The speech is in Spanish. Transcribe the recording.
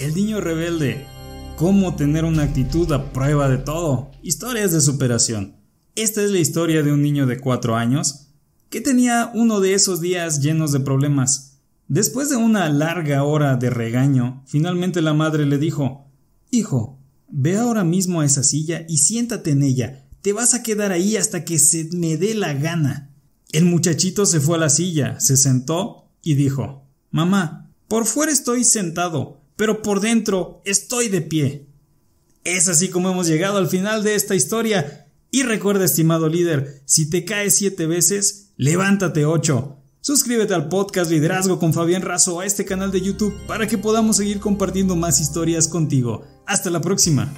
El niño rebelde. Cómo tener una actitud a prueba de todo. Historias de superación. Esta es la historia de un niño de 4 años que tenía uno de esos días llenos de problemas. Después de una larga hora de regaño, finalmente la madre le dijo Hijo, ve ahora mismo a esa silla y siéntate en ella. Te vas a quedar ahí hasta que se me dé la gana. El muchachito se fue a la silla, se sentó y dijo Mamá, por fuera estoy sentado, pero por dentro estoy de pie. Es así como hemos llegado al final de esta historia. Y recuerda, estimado líder, si te caes siete veces, levántate ocho. Suscríbete al podcast Liderazgo con Fabián Razo a este canal de YouTube para que podamos seguir compartiendo más historias contigo. Hasta la próxima.